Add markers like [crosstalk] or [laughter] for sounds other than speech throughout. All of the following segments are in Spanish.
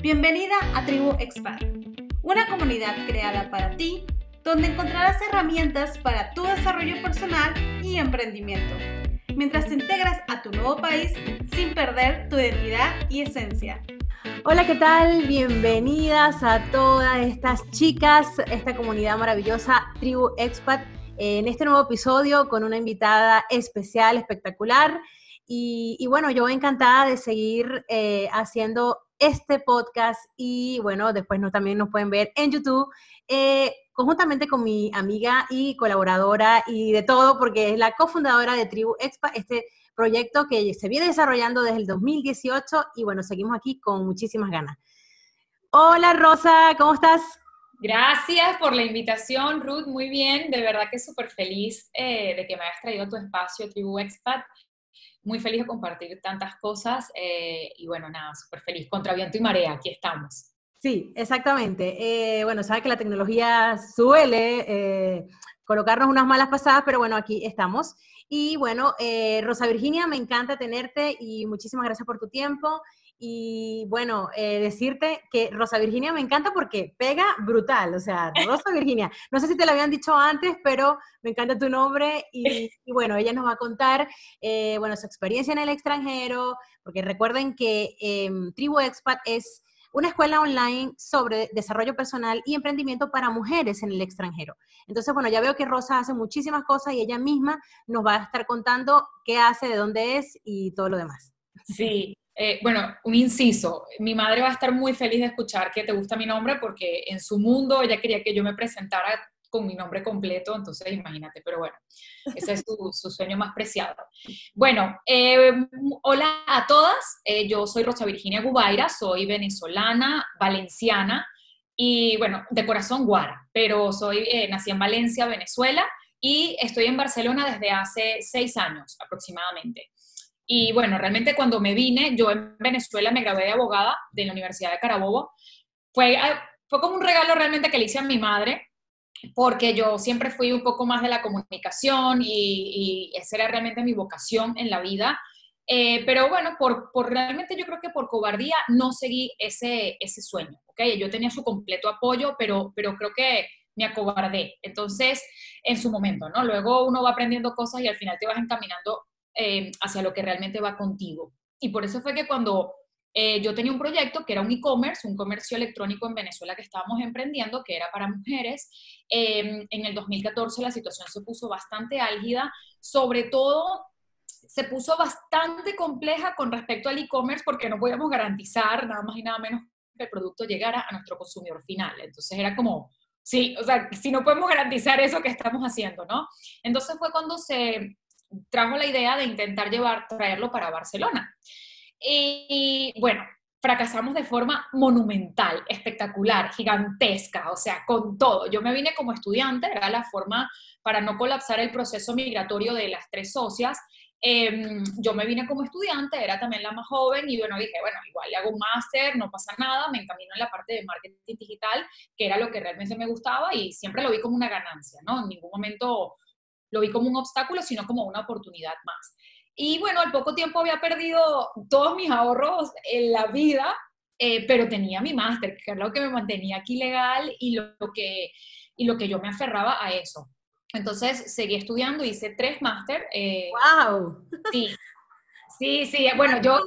Bienvenida a Tribu Expat, una comunidad creada para ti donde encontrarás herramientas para tu desarrollo personal y emprendimiento, mientras te integras a tu nuevo país sin perder tu identidad y esencia. Hola, ¿qué tal? Bienvenidas a todas estas chicas, esta comunidad maravillosa Tribu Expat, en este nuevo episodio con una invitada especial, espectacular. Y, bueno, yo encantada de seguir eh, haciendo este podcast y bueno, después también nos pueden ver en YouTube. Eh, conjuntamente con mi amiga y colaboradora y de todo, porque es la cofundadora de Tribu Expa, este proyecto que se viene desarrollando desde el 2018 y bueno, seguimos aquí con muchísimas ganas. Hola Rosa, ¿cómo estás? Gracias por la invitación, Ruth. Muy bien, de verdad que súper feliz eh, de que me hayas traído tu espacio, Tribu Expat muy feliz de compartir tantas cosas eh, y bueno, nada, súper feliz. Contra viento y marea, aquí estamos. Sí, exactamente. Eh, bueno, sabes que la tecnología suele eh, colocarnos unas malas pasadas, pero bueno, aquí estamos. Y bueno, Rosa Virginia, me encanta tenerte y muchísimas gracias por tu tiempo. Y bueno, eh, decirte que Rosa Virginia me encanta porque pega brutal, o sea, [laughs] Rosa Virginia. No sé si te lo habían dicho antes, pero me encanta tu nombre [laughs] y, bueno, ella nos va a contar, eh, bueno, su experiencia en el extranjero, porque recuerden que em, Tribu Expat es una escuela online sobre desarrollo personal y emprendimiento para mujeres en el extranjero. Entonces, bueno, ya veo que Rosa hace muchísimas cosas y ella misma nos va a estar contando qué hace, de dónde es y todo lo demás. Sí, eh, bueno, un inciso, mi madre va a estar muy feliz de escuchar que te gusta mi nombre porque en su mundo ella quería que yo me presentara con mi nombre completo, entonces imagínate, pero bueno, ese es su, sueño más preciado. Bueno, eh, hola a todas, eh, yo soy Rosa Virginia Gubaira, soy venezolana, valenciana y bueno, de corazón guara, pero soy, nací en Valencia, Venezuela y estoy en Barcelona desde hace seis años aproximadamente. Y bueno, realmente cuando me vine, yo en Venezuela me gradué de abogada de la Universidad de Carabobo. Fue, ah, fue como un regalo realmente que le hice a mi madre, porque yo siempre fui un poco más de la comunicación y, esa era realmente mi vocación en la vida. Eh, pero bueno, por, por, realmente yo creo que por cobardía no seguí ese, ese sueño, ¿ok? Yo tenía su completo apoyo, pero, pero creo que me acobardé. Entonces, en su momento, ¿no? Luego uno va aprendiendo cosas y al final te vas encaminando eh, hacia lo que realmente va contigo. Y por eso fue que cuando eh, yo tenía un proyecto que era un e-commerce, un comercio electrónico en Venezuela que estábamos emprendiendo, que era para mujeres, em, en el 2014 la situación se puso bastante álgida, sobre todo se puso bastante compleja con respecto al e-commerce porque no podíamos garantizar nada más y nada menos que el producto llegara a nuestro consumidor final. Entonces era como, sí, o sea, si no podemos garantizar eso que estamos haciendo, ¿no? Entonces fue cuando se trajo la idea de intentar llevar, traerlo para Barcelona. Y bueno, fracasamos de forma monumental, espectacular, gigantesca, o sea, con todo. Yo me vine como estudiante, era la forma para no colapsar el proceso migratorio de las tres socias. Em, yo me vine como estudiante, era también la más joven y bueno, dije, bueno, igual le hago un máster, no pasa nada, me encamino en la parte de marketing digital, que era lo que realmente me gustaba y siempre lo vi como una ganancia, ¿no? En ningún momento lo vi como un obstáculo, sino como una oportunidad más. Y bueno, al poco tiempo había perdido todos mis ahorros en la vida, eh, pero tenía mi máster, que era lo que me mantenía aquí legal y lo, que, y lo que yo me aferraba a eso. Entonces seguí estudiando, hice tres máster. ¡Wow! Eh, sí, sí, sí. Bueno, yo...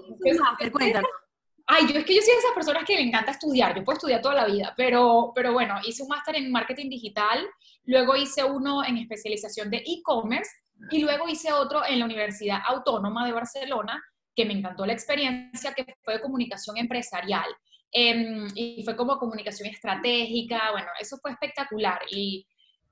Ay, yo es que yo soy de esas personas que le encanta estudiar, yo puedo estudiar toda la vida, pero, pero bueno, hice un máster en marketing digital, luego hice uno en especialización de e-commerce y luego hice otro en la Universidad Autónoma de Barcelona, que me encantó la experiencia, que fue de comunicación empresarial. Em, y fue como comunicación estratégica, bueno, eso fue espectacular. Y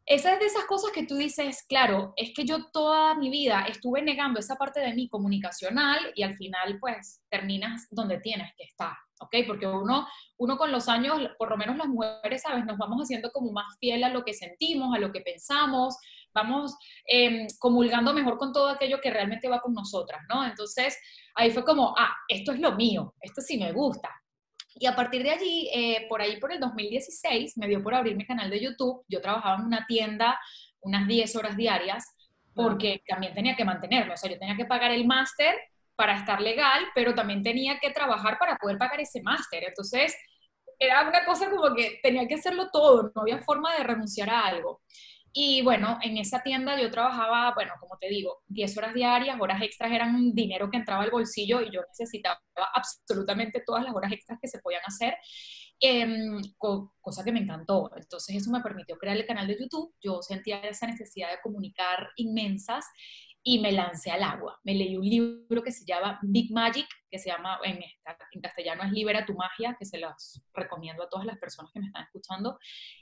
esa es de esas cosas que tú dices, claro, es que yo toda mi vida estuve negando esa parte de mí comunicacional y al final pues terminas donde tienes que estar, ¿ok? Porque uno, uno con los años, por lo menos las mujeres, ¿sabes? Nos vamos haciendo como más fiel a lo que sentimos, a lo que pensamos, vamos eh, comulgando mejor con todo aquello que realmente va con nosotras, ¿no? Entonces ahí fue como, ah, esto es lo mío, esto sí me gusta, y a partir de allí, eh, por ahí por el 2016, me dio por abrir mi canal de YouTube. Yo trabajaba en una tienda unas 10 horas diarias porque también tenía que mantenerme. O sea, yo tenía que pagar el máster para estar legal, pero también tenía que trabajar para poder pagar ese máster. Entonces, era una cosa como que tenía que hacerlo todo, no había forma de renunciar a algo. Y bueno, en esa tienda yo trabajaba, bueno, como te digo, 10 horas diarias, horas extras eran dinero que entraba al bolsillo y yo necesitaba absolutamente todas las horas extras que se podían hacer, eh, cosa que me encantó. Entonces eso me permitió crear el canal de YouTube. Yo sentía esa necesidad de comunicar inmensas y me lancé al agua. Me leí un libro que se llama Big Magic, que se llama, en, castellano es Libera tu magia, que se los recomiendo a todas las personas que me están escuchando.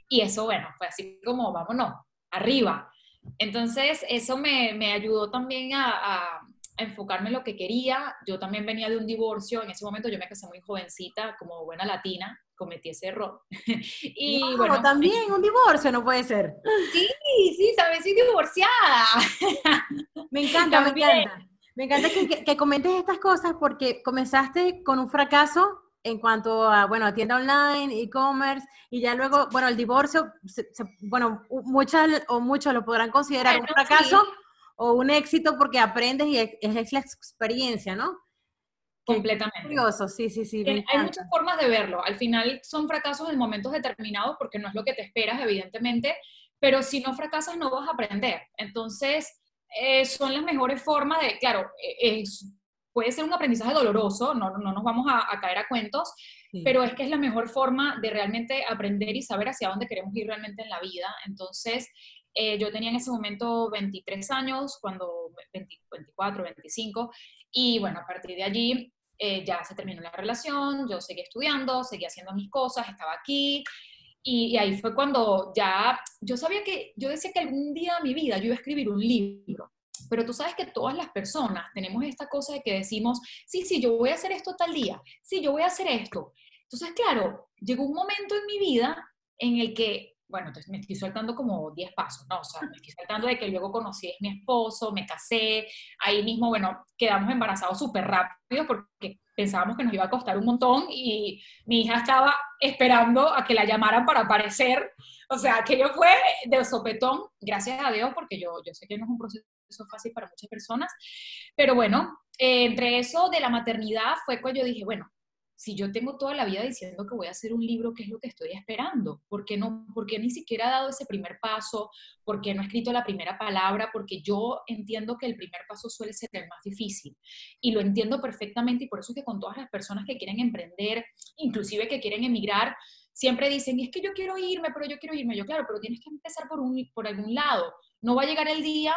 Y eso, bueno, fue así como, vámonos, arriba. Entonces, eso me, me ayudó también a, enfocarme en lo que quería. Yo también venía de un divorcio, en ese momento yo me casé muy jovencita, como buena latina, cometí ese error. [laughs] y bueno, también un divorcio no puede ser. Sí, sí, sabes, soy divorciada. [laughs] me encanta, me encanta. Me encanta que, que, comentes estas cosas porque comenzaste con un fracaso en cuanto a, bueno, tienda online, e-commerce, y ya luego, bueno, el divorcio, se, se, bueno, muchas o muchos lo podrán considerar bueno, un fracaso sí. O un éxito porque aprendes y es, es la experiencia, ¿no? Completamente. Curioso, sí, sí, sí. Hay muchas formas de verlo. Al final son fracasos en momentos determinados porque no es lo que te esperas, evidentemente, pero si no fracasas no vas a aprender. Entonces, eh, son las mejores formas de, claro, eh, es, puede ser un aprendizaje doloroso, no, no nos vamos a, a caer a cuentos, sí. pero es que es la mejor forma de realmente aprender y saber hacia dónde queremos ir realmente en la vida. Entonces, eh, yo tenía en ese momento 23 años, cuando 20, 24, 25, y bueno, a partir de allí eh, ya se terminó la relación, yo seguí estudiando, seguí haciendo mis cosas, estaba aquí, y, y, ahí fue cuando ya, yo sabía que, yo decía que algún día de mi vida yo iba a escribir un libro, pero tú sabes que todas las personas tenemos esta cosa de que decimos, sí, sí, yo voy a hacer esto tal día, sí, yo voy a hacer esto. Entonces, claro, llegó un momento en mi vida en el que, bueno, entonces me estoy saltando como 10 pasos, ¿no? O sea, me estoy saltando de que luego conocí a mi esposo, me casé, ahí mismo, bueno, quedamos embarazados súper rápido porque pensábamos que nos iba a costar un montón y mi hija estaba esperando a que la llamaran para aparecer. O sea, aquello fue de sopetón, gracias a Dios, porque yo, yo sé que no es un proceso eso es fácil para muchas personas. Pero bueno, eh, entre eso de la maternidad fue cuando yo dije, bueno, si yo tengo toda la vida diciendo que voy a hacer un libro, ¿qué es lo que estoy esperando? ¿Por qué, no, por qué ni siquiera he dado ese primer paso? ¿Por qué no he escrito la primera palabra? Porque yo entiendo que el primer paso suele ser el más difícil. Y lo entiendo perfectamente y por eso es que con todas las personas que quieren emprender, inclusive que quieren emigrar, siempre dicen, es que yo quiero irme, pero yo quiero irme. Yo, claro, pero tienes que empezar por, un, por algún lado. No va a llegar el día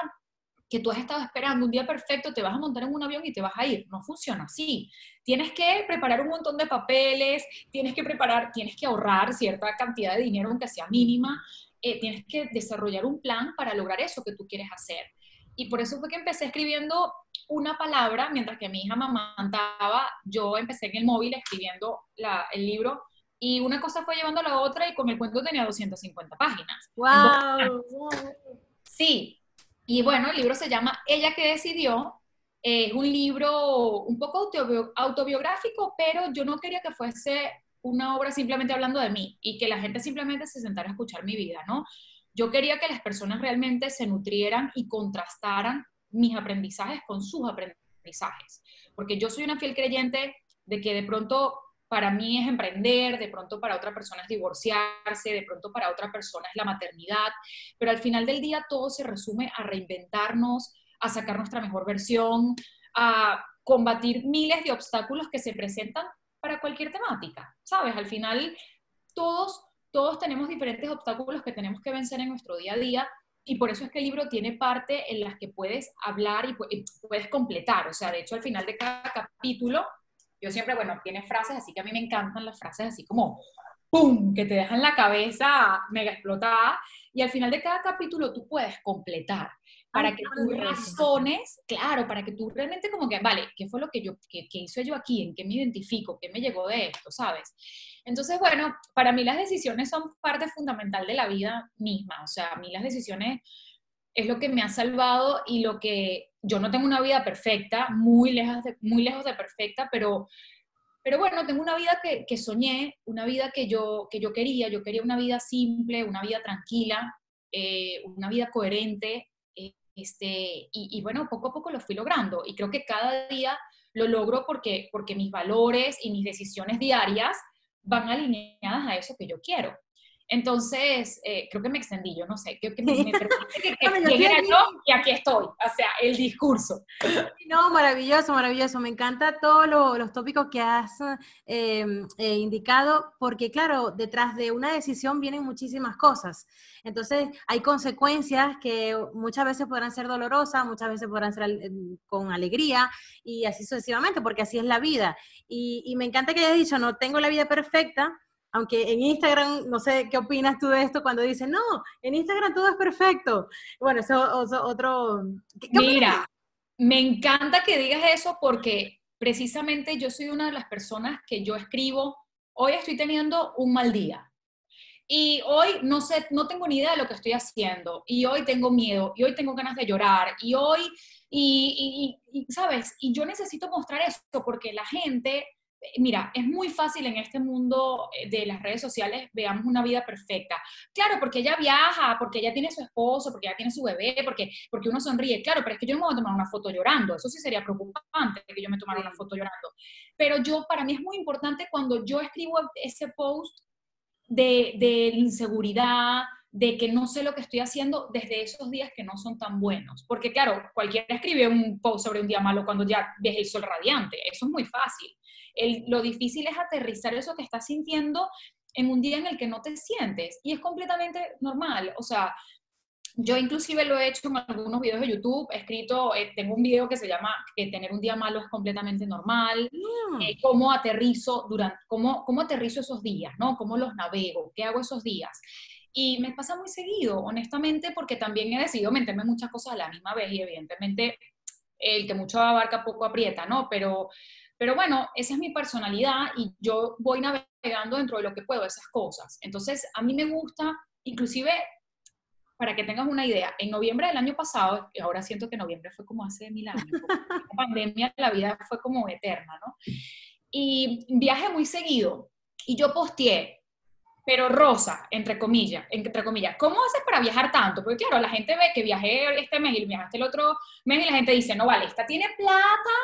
que tú has estado esperando un día perfecto, te vas a montar en un avión y te vas a ir. No funciona así. Tienes que preparar un montón de papeles, tienes que preparar, tienes que ahorrar cierta cantidad de dinero, aunque sea mínima. Eh, tienes que desarrollar un plan para lograr eso que tú quieres hacer. Y por eso fue que empecé escribiendo una palabra, mientras que mi hija me amamantaba, yo empecé en el móvil escribiendo la, el libro y una cosa fue llevando a la otra y con el cuento tenía 250 páginas. ¡Wow! Sí, y bueno, el libro se llama Ella que decidió. Es un libro un poco autobiográfico, pero yo no quería que fuese una obra simplemente hablando de mí y que la gente simplemente se sentara a escuchar mi vida, ¿no? Yo quería que las personas realmente se nutrieran y contrastaran mis aprendizajes con sus aprendizajes, porque yo soy una fiel creyente de que de pronto para mí es emprender, de pronto para otra persona es divorciarse, de pronto para otra persona es la maternidad, pero al final del día todo se resume a reinventarnos, a sacar nuestra mejor versión, a combatir miles de obstáculos que se presentan para cualquier temática, ¿sabes? Al final todos, todos tenemos diferentes obstáculos que tenemos que vencer en nuestro día a día y por eso es que el libro tiene parte en las que puedes hablar y puedes completar, o sea, de hecho al final de cada capítulo yo siempre, bueno, tiene frases, así que a mí me encantan las frases así como ¡pum! que te dejan la cabeza mega explotada. Y al final de cada capítulo tú puedes completar para que tú razones, claro, para que tú realmente como que, vale, ¿qué fue lo que yo, qué, qué hice yo aquí? ¿En qué me identifico? ¿Qué me llegó de esto? ¿Sabes? Entonces, bueno, para mí las decisiones son parte fundamental de la vida misma. O sea, a mí las decisiones es lo que me ha salvado y lo que yo no tengo una vida perfecta, muy lejos de, muy lejos de perfecta, pero, pero bueno, tengo una vida que, soñé, una vida que yo, que yo quería, yo quería una vida simple, una vida tranquila, eh, una vida coherente, eh, este, y, y, bueno, poco a poco lo fui logrando y creo que cada día lo logro porque, porque mis valores y mis decisiones diarias van alineadas a eso que yo quiero. Entonces, eh, creo que me extendí, yo no sé, creo que me, me que, [laughs] que yo y aquí estoy, o sea, el discurso. No, maravilloso, maravilloso, me encanta todos los tópicos que has eh, eh, indicado, porque claro, detrás de una decisión vienen muchísimas cosas. Entonces, hay consecuencias que muchas veces podrán ser dolorosas, muchas veces podrán ser con alegría y así sucesivamente, porque así es la vida. Y, y me encanta que hayas dicho, no tengo la vida perfecta, aunque en Instagram, no sé qué opinas tú de esto cuando dicen, no, en Instagram todo es perfecto. Bueno, eso es otro... Mira, me encanta que digas eso porque precisamente yo soy una de las personas que yo escribo, hoy estoy teniendo un mal día. Y hoy no sé, no tengo ni idea de lo que estoy haciendo. Y hoy tengo miedo. Y hoy tengo ganas de llorar. Y hoy, y ¿sabes? Y yo necesito mostrar esto porque la gente mira, es muy fácil en este mundo eh, de las redes sociales, veamos una vida perfecta. Claro, porque ella viaja, porque ella tiene su esposo, porque ella tiene su bebé, porque, porque uno sonríe. Claro, pero es que yo no me voy a tomar una foto llorando. Eso sí sería preocupante que yo me tomara una foto llorando. Pero yo, para mí es muy importante cuando yo escribo ese post de, de inseguridad, de que no sé lo que estoy haciendo desde esos días que no son tan buenos. Porque claro, cualquiera escribe un post sobre un día malo cuando ya ves el sol radiante. Eso es muy fácil lo difícil es aterrizar eso que estás sintiendo en un día en el que no te sientes. Y es completamente normal. O sea, yo inclusive lo he hecho en algunos videos de YouTube, he escrito, eh, tengo un video que se llama que tener un día malo es completamente normal, mm. eh, cómo aterrizo durante, cómo, cómo aterrizo esos días, ¿no? Cómo los navego, qué hago esos días. Y me pasa muy seguido, honestamente, porque también he decidido meterme muchas cosas a la misma vez y evidentemente el que mucho abarca poco aprieta, ¿no? Pero pero bueno, esa es mi personalidad y yo voy navegando dentro de lo que puedo, esas cosas. Entonces, a mí me gusta, inclusive, para que tengas una idea, en noviembre del año pasado, y ahora siento que noviembre fue como hace mil años, [laughs] la pandemia, la vida fue como eterna, ¿no? Y viaje muy seguido y yo posteé pero rosa, entre comillas, entre comillas. ¿Cómo haces para viajar tanto? Porque claro, la gente ve que viajé este mes y viajaste el otro mes y la gente dice, no vale, esta tiene plata,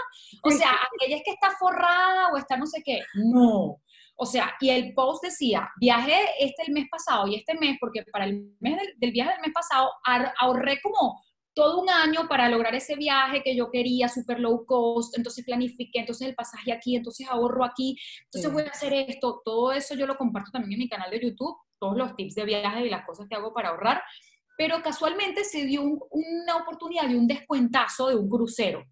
o sea, [laughs] aquella es que está forrada o está no sé qué. No. O sea, y el post decía, viajé este el mes pasado y este mes, porque para el mes del, del viaje del mes pasado ahorré como todo un año para lograr ese viaje que yo quería, super low cost, entonces planifiqué, entonces el pasaje aquí, entonces ahorro aquí, entonces voy a hacer esto, todo eso yo lo comparto también en mi canal de YouTube, todos los tips de viaje y las cosas que hago para ahorrar, pero casualmente se dio una oportunidad de un descuentazo de un crucero,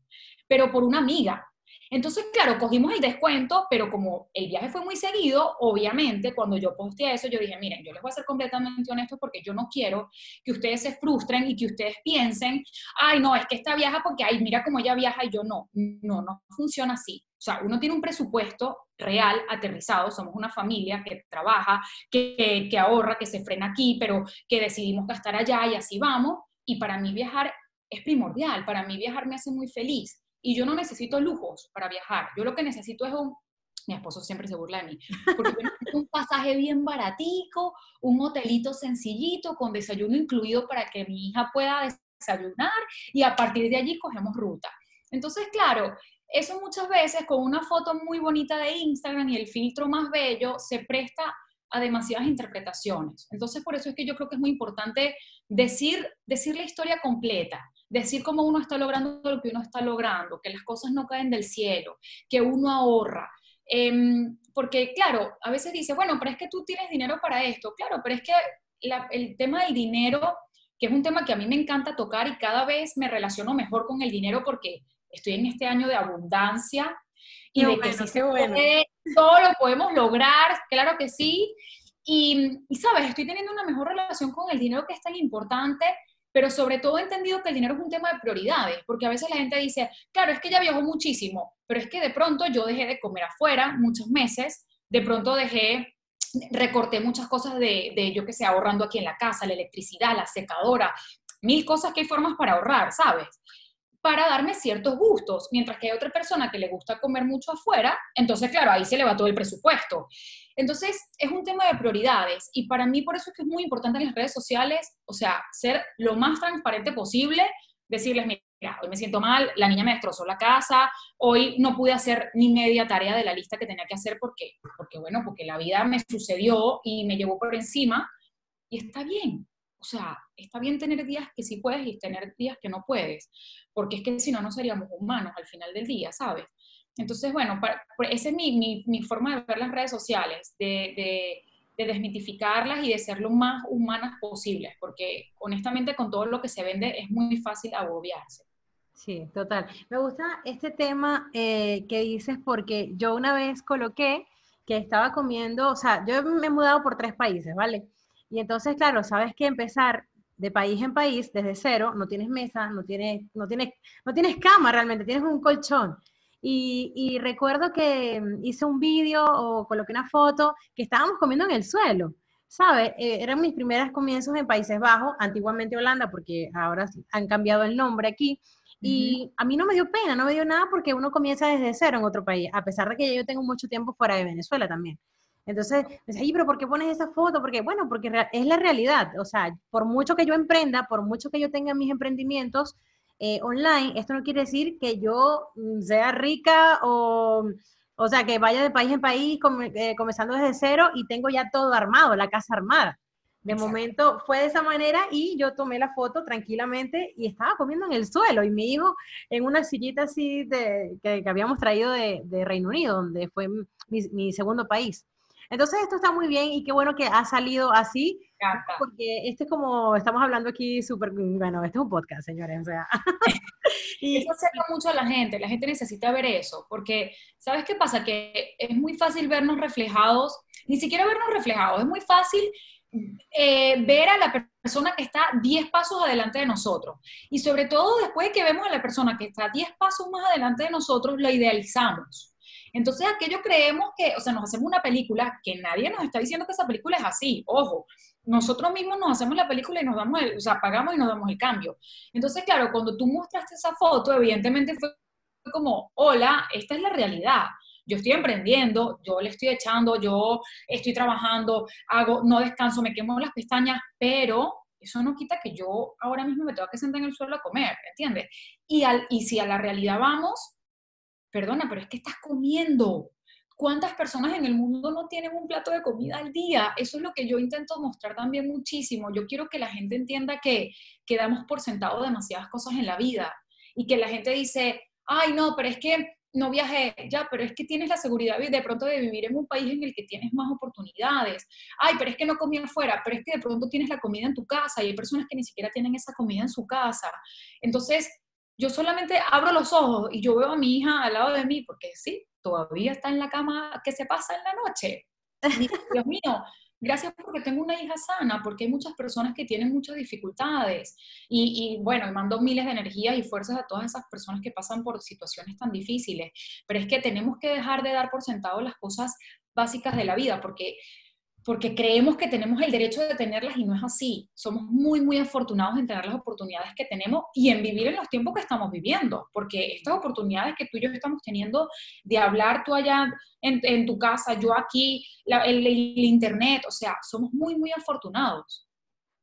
pero por una amiga, entonces, claro, cogimos el descuento, pero como el viaje fue muy seguido, obviamente cuando yo posteé eso, yo dije, miren, yo les voy a ser completamente honesto porque yo no quiero que ustedes se frustren y que ustedes piensen, ay, no, es que esta viaja porque, ay, mira cómo ella viaja y yo no. No, no funciona así. O sea, uno tiene un presupuesto real, aterrizado, somos una familia que trabaja, que, que ahorra, que se frena aquí, pero que decidimos gastar allá y así vamos. Y para mí viajar es primordial, para mí viajar me hace muy feliz. Y yo no necesito lujos para viajar. Yo lo que necesito es un, mi esposo siempre se burla de mí, porque yo necesito un pasaje bien baratico, un hotelito sencillito con desayuno incluido para que mi hija pueda desayunar y a partir de allí cogemos ruta. Entonces, claro, eso muchas veces con una foto muy bonita de Instagram y el filtro más bello se presta a demasiadas interpretaciones. Entonces, por eso es que yo creo que es muy importante decir, decir la historia completa decir cómo uno está logrando lo que uno está logrando, que las cosas no caen del cielo, que uno ahorra. Em, porque, claro, a veces dice, bueno, pero es que tú tienes dinero para esto. Claro, pero es que el tema del dinero, que es un tema que a mí me encanta tocar y cada vez me relaciono mejor con el dinero porque estoy en este año de abundancia y de que si se puede, todo lo podemos lograr, claro que sí. Y, y, sabes, estoy teniendo una mejor relación con el dinero que es tan importante pero sobre todo he entendido que el dinero es un tema de prioridades, porque a veces la gente dice, claro, es que ya viajó muchísimo, pero es que de pronto yo dejé de comer afuera muchos meses, de pronto dejé, recorté muchas cosas de, de yo que sé, ahorrando aquí en la casa, la electricidad, la secadora, mil cosas que hay formas para ahorrar, ¿sabes? Para darme ciertos gustos, mientras que hay otra persona que le gusta comer mucho afuera, entonces, claro, ahí se le va todo el presupuesto. Entonces, es un tema de prioridades y para mí por eso es que es muy importante en las redes sociales, o sea, ser lo más transparente posible, decirles, mira, hoy me siento mal, la niña me destrozó la casa, hoy no pude hacer ni media tarea de la lista que tenía que hacer porque, porque bueno, porque la vida me sucedió y me llevó por encima y está bien. O sea, está bien tener días que sí puedes y tener días que no puedes, porque es que si no, no seríamos humanos al final del día, ¿sabes? Entonces, bueno, esa es mi, mi, forma de ver las redes sociales, de, de, de, desmitificarlas y de ser lo más humanas posibles, porque honestamente con todo lo que se vende es muy fácil agobiarse. Sí, total. Me gusta este tema eh, que dices porque yo una vez coloqué que estaba comiendo, o sea, yo me he mudado por tres países, ¿vale? Y entonces, claro, sabes que empezar de país en país desde cero, no tienes mesa, no tienes, no tienes, no tienes cama realmente, tienes un colchón. Y, recuerdo que mm, hice un vídeo o coloqué una foto que estábamos comiendo en el suelo, ¿sabes? Eh, eran mis primeros comienzos en Países Bajos, antiguamente Holanda, porque ahora han cambiado el nombre aquí. Y a mí no me dio pena, no me dio nada porque uno comienza desde cero en otro país, a pesar de que yo tengo mucho tiempo fuera de Venezuela también. Entonces, me dice, pero ¿por qué pones esa foto? Porque, bueno, porque es la realidad. O sea, por mucho que yo emprenda, por mucho que yo tenga mis emprendimientos, eh, online, esto no quiere decir que yo mm, sea rica o, o sea, que vaya de país en país eh, comenzando desde cero y tengo ya todo armado, la casa armada. De momento fue de esa manera y yo tomé la foto tranquilamente y estaba comiendo en el suelo y mi hijo en una sillita así de, que, habíamos traído de, de, Reino Unido, donde fue mi, mi segundo país. Entonces esto está muy bien y qué bueno que ha salido así, porque este es como, estamos hablando aquí súper, bueno, este es un podcast, señores, o sea. [laughs] [laughs] y eso acerca mucho a la gente, la gente necesita ver eso, porque ¿sabes qué pasa? Que es muy fácil vernos reflejados, ni siquiera vernos reflejados, es muy fácil eh, ver a la persona que está 10 pasos adelante de nosotros. Y sobre todo después de que vemos a la persona que está 10 pasos más adelante de nosotros, la idealizamos. Entonces aquello creemos que, o sea, nos hacemos una película que nadie nos está diciendo que esa película es así, ojo, nosotros mismos nos hacemos la película y nos damos, el, o sea, pagamos y nos damos el cambio. Entonces, claro, cuando tú mostraste esa foto, evidentemente fue como, hola, esta es la realidad. Yo estoy emprendiendo, yo le estoy echando, yo estoy trabajando, hago, no descanso, me quemo las pestañas, pero eso no quita que yo ahora mismo me tengo que sentar en el suelo a comer, ¿entiendes? Y, al, y si a la realidad vamos, perdona, pero es que estás comiendo. ¿Cuántas personas en el mundo no tienen un plato de comida al día? Eso es lo que yo intento mostrar también muchísimo. Yo quiero que la gente entienda que, quedamos damos por sentado demasiadas cosas en la vida y que la gente dice, ay, no, pero es que no viajé, ya, pero es que tienes la seguridad de pronto de vivir en un país en el que tienes más oportunidades. Ay, pero es que no comí afuera, pero es que de pronto tienes la comida en tu casa y hay personas que ni siquiera tienen esa comida en su casa. Entonces, yo solamente abro los ojos y yo veo a mi hija al lado de mí, porque sí, todavía está en la cama que se pasa en la noche. [laughs] Dios mío, gracias porque tengo una hija sana, porque hay muchas personas que tienen muchas dificultades. Y, y, bueno, mando miles de energías y fuerzas a todas esas personas que pasan por situaciones tan difíciles. Pero es que tenemos que dejar de dar por sentado las cosas básicas de la vida, porque porque creemos que tenemos el derecho de tenerlas y no es así. Somos muy, muy afortunados en tener las oportunidades que tenemos y en vivir en los tiempos que estamos viviendo, porque estas oportunidades que tú y yo estamos teniendo de hablar tú allá en, tu casa, yo aquí, el Internet, o sea, somos muy, muy afortunados.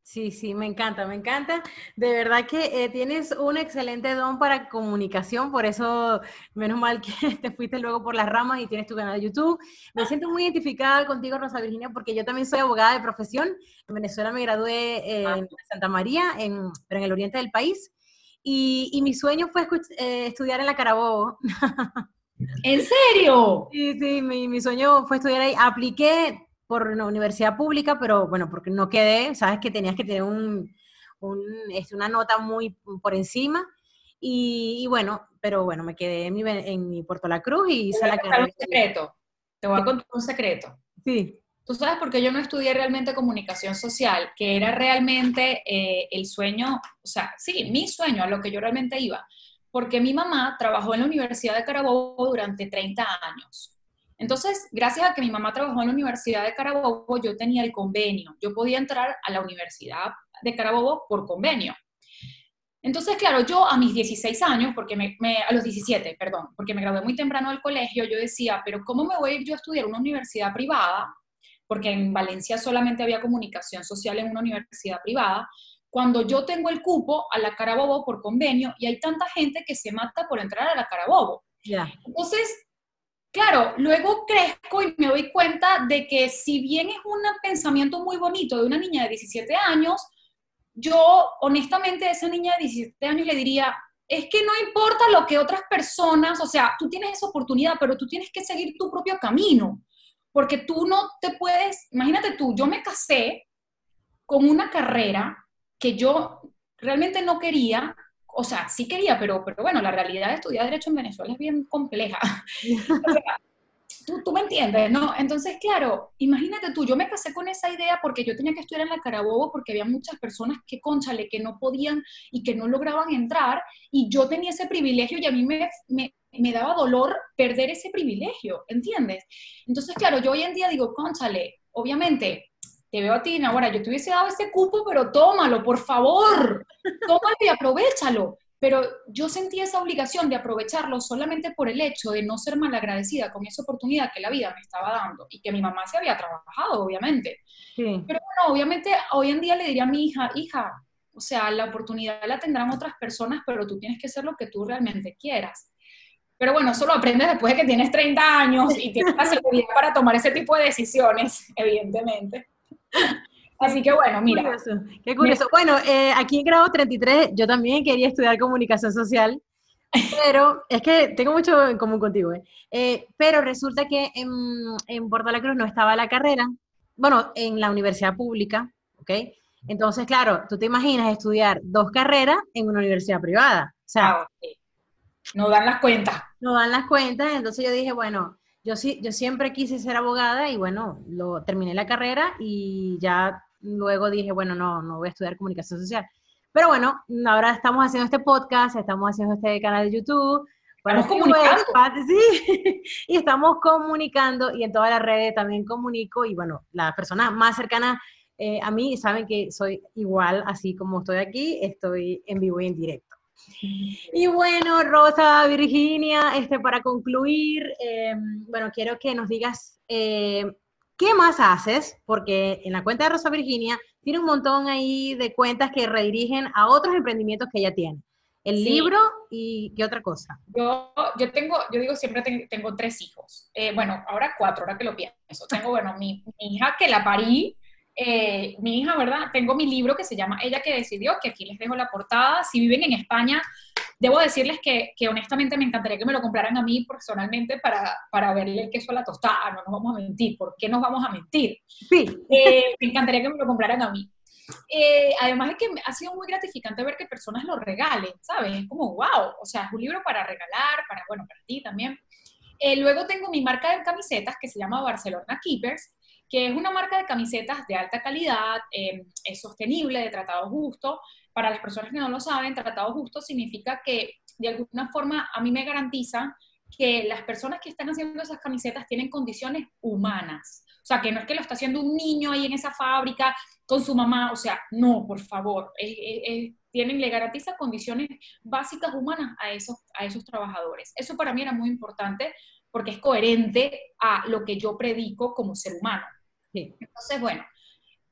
Sí, sí, me encanta, me encanta. De verdad que eh, tienes un excelente don para comunicación, por eso menos mal que [laughs] te fuiste luego por las ramas y tienes tu canal de YouTube. Me siento muy identificada contigo, Rosa Virginia, porque yo también soy abogada de profesión. En Venezuela me gradué ah. en Santa María, en, pero en el oriente del país. Y, mi sueño fue eh, estudiar en la Carabobo. [laughs] ¿En serio? Sí, sí, mi, mi sueño fue estudiar ahí. Apliqué por una universidad pública, pero bueno, porque no quedé, sabes que tenías que tener un, este, una nota muy por encima. Y, bueno, pero bueno, me quedé en mi, en mi Puerto La Cruz y hice la carrera. Un secreto. Te voy a contar un secreto. Sí. Tú sabes por qué yo no estudié realmente comunicación social, que era realmente eh, el sueño, o sea, sí, mi sueño, a lo que yo realmente iba. Porque mi mamá trabajó en la Universidad de Carabobo durante 30 años. Entonces, gracias a que mi mamá trabajó en la Universidad de Carabobo, yo tenía el convenio. Yo podía entrar a la Universidad de Carabobo por convenio. Entonces, claro, yo a mis 16 años, porque me, a los 17, perdón, porque me gradué muy temprano del colegio, yo decía, pero ¿cómo me voy a ir yo a estudiar una universidad privada? Porque en Valencia solamente había comunicación social en una universidad privada. cuando yo tengo el cupo a la Carabobo por convenio y hay tanta gente que se mata por entrar a la Carabobo. Ya. Entonces, claro, luego crezco y me doy cuenta de que si bien es un pensamiento muy bonito de una niña de 17 años, yo honestamente a esa niña de 17 años le diría, es que no importa lo que otras personas, o sea, tú tienes esa oportunidad, pero tú tienes que seguir tu propio camino, porque tú no te puedes, imagínate tú, yo me casé con una carrera que yo realmente no quería, o sea, sí quería, pero, pero bueno, la realidad de estudiar Derecho en Venezuela es bien compleja. [laughs] [laughs] tú, tú, me entiendes, ¿no? Entonces, claro, imagínate tú, yo me casé con esa idea porque yo tenía que estudiar en la Carabobo porque había muchas personas que, conchale, que no podían y que no lograban entrar y yo tenía ese privilegio y a mí me, me, me daba dolor perder ese privilegio, ¿entiendes? Entonces, claro, yo hoy en día digo, conchale, obviamente, te veo a ti, ahora yo te hubiese dado ese cupo, pero tómalo, por favor, tómalo y aprovechalo. Pero yo sentí esa obligación de aprovecharlo solamente por el hecho de no ser malagradecida con esa oportunidad que la vida me estaba dando y que mi mamá se había trabajado, obviamente. Pero bueno, obviamente hoy en día le diría a mi hija, hija, o sea, la oportunidad la tendrán otras personas, pero tú tienes que ser lo que tú realmente quieras. Pero bueno, eso lo aprendes después de que tienes 30 años y tienes la seguridad para tomar ese tipo de decisiones, [laughs] evidentemente. Así que bueno, mira. Qué curioso. Bueno, eh, aquí en grado 33 yo también quería estudiar comunicación social, pero es que tengo mucho en común contigo. ¿eh? Eh, pero resulta que en, en Puerto La Cruz no estaba la carrera, bueno, en la universidad pública, ¿ok? Entonces, claro, tú te imaginas estudiar dos carreras en una universidad privada. O sea, ah, no dan las cuentas. No dan las cuentas, entonces yo dije, bueno, yo, sí, yo siempre quise ser abogada y bueno, lo, terminé la carrera y ya luego dije, bueno, no, no voy a estudiar comunicación social. Pero bueno, ahora estamos haciendo este podcast, estamos haciendo este canal de YouTube. Bueno, comunicando. [laughs] sí, y estamos comunicando y en todas las redes también comunico y bueno, las personas más cercanas eh, a mí saben que soy igual, así como estoy aquí, estoy en vivo y en directo. Y bueno, Rosa, Virginia, este, para concluir, eh, bueno, quiero que nos digas eh, qué más haces, porque en la cuenta de Rosa Virginia tiene un montón ahí de cuentas que redirigen a otros emprendimientos que ella tiene. El libro y qué otra cosa. Yo, yo tengo, yo digo siempre tengo, tres hijos. Eh, bueno, ahora cuatro, ahora que lo pienso. Tengo, bueno, mi, mi hija que la parí, eh, mi hija, ¿verdad? Tengo mi libro que se llama Ella que decidió, que aquí les dejo la portada. Si viven en España, debo decirles que, que honestamente me encantaría que me lo compraran a mí personalmente para, para verle el queso a la tostada, no nos vamos a mentir. ¿Por qué nos vamos a mentir? Sí. Eh, me encantaría que me lo compraran a mí. Eh, además es que ha sido muy gratificante ver que personas lo regalen, ¿sabes? Es como, wow, o sea, es un libro para regalar, para, bueno, para ti también. luego tengo mi marca de camisetas que se llama Barcelona Keepers, que es una marca de camisetas de alta calidad, em, es sostenible, de tratado justo. Para las personas que no lo saben, tratado justo significa que de alguna forma a mí me garantiza que las personas que están haciendo esas camisetas tienen condiciones humanas. O sea, que no es que lo está haciendo un niño ahí en esa fábrica con su mamá, o sea, no, por favor, tienen, le garantiza condiciones básicas humanas a esos, a esos trabajadores. Eso para mí era muy importante porque es coherente a lo que yo predico como ser humano. Entonces, bueno,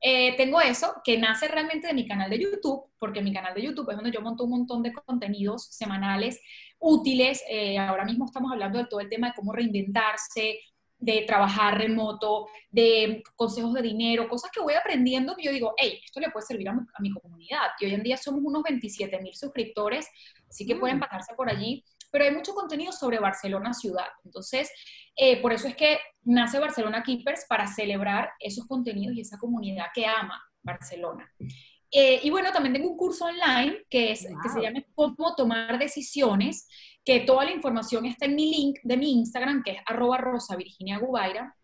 eh, tengo eso que nace realmente de mi canal de YouTube, porque mi canal de YouTube es donde yo monto un montón de contenidos semanales útiles. Eh, ahora mismo estamos hablando de todo el tema de cómo reinventarse, de trabajar remoto, de consejos de dinero, cosas que voy aprendiendo que yo digo, hey, esto le puede servir a mi, comunidad. Y hoy en día somos unos 27 mil suscriptores, así que pueden mm. pasarse por allí pero hay mucho contenido sobre Barcelona ciudad. Entonces, eh, por eso es que nace Barcelona Keepers para celebrar esos contenidos y esa comunidad que ama Barcelona. Eh, y bueno, también tengo un curso online que, es, que se llama Cómo tomar decisiones, que toda la información está en mi link de mi Instagram, que es arroba rosa Virginia Gubaira.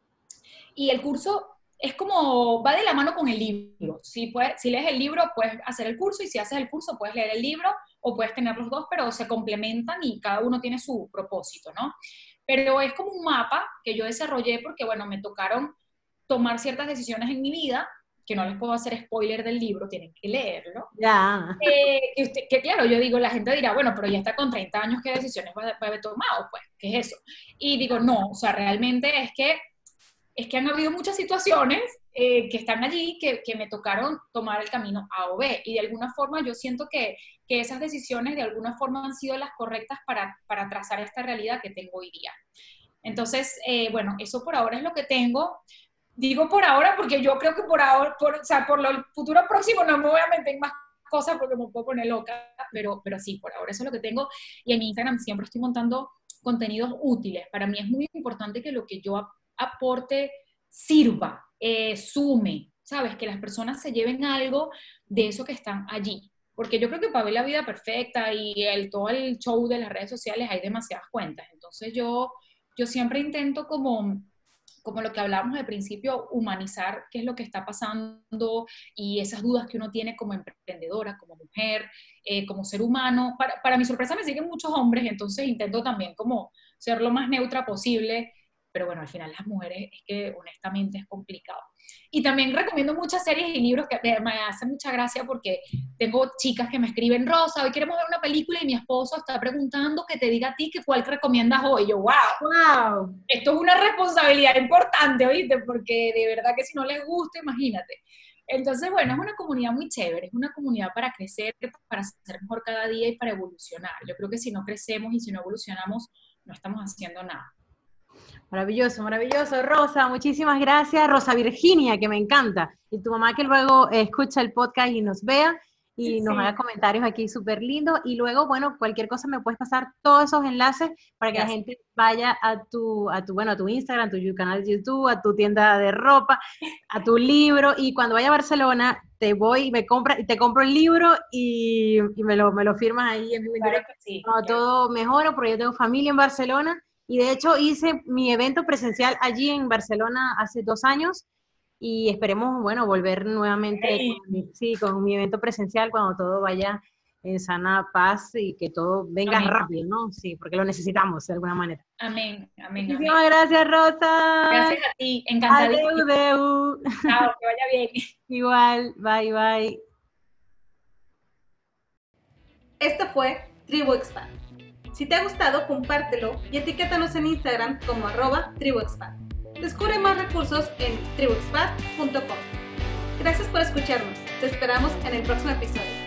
Y el curso es como, va de la mano con el libro. Si, puedes, si lees el libro, puedes hacer el curso y si haces el curso, puedes leer el libro o puedes tener los dos, pero se complementan y cada uno tiene su propósito, ¿no? Pero es como un mapa que yo desarrollé porque, bueno, me tocaron tomar ciertas decisiones en mi vida, que no les puedo hacer spoiler del libro, tienen que leerlo. Ya. Eh, que, claro, yo digo, la gente dirá, bueno, pero ya está con 30 años, ¿qué decisiones va, a haber tomado? Pues, ¿qué es eso? Y digo, no, o sea, realmente es que es que han habido muchas situaciones eh, que están allí que, que, me tocaron tomar el camino A o B. Y de alguna forma yo siento que, que esas decisiones de alguna forma han sido las correctas para, para trazar esta realidad que tengo hoy día. Entonces, eh, bueno, eso por ahora es lo que tengo. Digo por ahora porque yo creo que por ahora, por, o sea, por lo futuro próximo no me voy a meter en más cosas porque me puedo poner loca, pero, pero sí, por ahora eso es lo que tengo. Y en Instagram siempre estoy montando contenidos útiles. Para mí es muy importante que lo que yo aporte sirva, eh, sume, ¿sabes? Que las personas se lleven algo de eso que están allí. Porque yo creo que para ver la vida perfecta y el, todo el show de las redes sociales hay demasiadas cuentas. Entonces yo, yo siempre intento como como lo que hablábamos al principio, humanizar qué es lo que está pasando y esas dudas que uno tiene como emprendedora, como mujer, eh, como ser humano. Para, para, mi sorpresa me siguen muchos hombres, entonces intento también como ser lo más neutra posible pero bueno, al final las mujeres es que honestamente es complicado. Y también recomiendo muchas series y libros que me hacen mucha gracia porque tengo chicas que me escriben, Rosa, hoy queremos ver una película y mi esposo está preguntando que te diga a ti que cuál recomiendas hoy. Yo, wow, wow, esto es una responsabilidad importante, oíste, porque de verdad que si no les gusta, imagínate. Entonces, bueno, es una comunidad muy chévere, es una comunidad para crecer, para ser mejor cada día y para evolucionar. Yo creo que si no crecemos y si no evolucionamos, no estamos haciendo nada. Maravilloso, maravilloso. Rosa, muchísimas gracias. Rosa Virginia, que me encanta. Y tu mamá que luego escucha el podcast y nos vea y nos haga comentarios aquí súper lindos. Y luego, bueno, cualquier cosa me puedes pasar todos esos enlaces para que la gente vaya a tu, a tu, bueno, a tu Instagram, a tu canal de YouTube, a tu tienda de ropa, a tu libro. Y cuando vaya a Barcelona, te voy, me compra, te compro el libro y, me, lo, me lo firmas ahí en mi claro sí, todo mejora porque yo tengo familia en Barcelona y de hecho hice mi evento presencial allí en Barcelona hace dos años y esperemos, bueno, volver nuevamente con, mi, sí, con mi evento presencial cuando todo vaya en sana paz y que todo venga rápido, ¿no? Sí, porque lo necesitamos de alguna manera. Amén, amén. Muchísimas gracias, Rosa. Gracias a ti, encantadísima. Adeu, Chao, que vaya bien. [laughs] Igual, bye, bye. Esto fue Tribu Expand si te ha gustado, compártelo y etiquétanos en Instagram como arroba tribuexpat. Descubre más recursos en tribuexpat.com. Gracias por escucharnos. Te esperamos en el próximo episodio.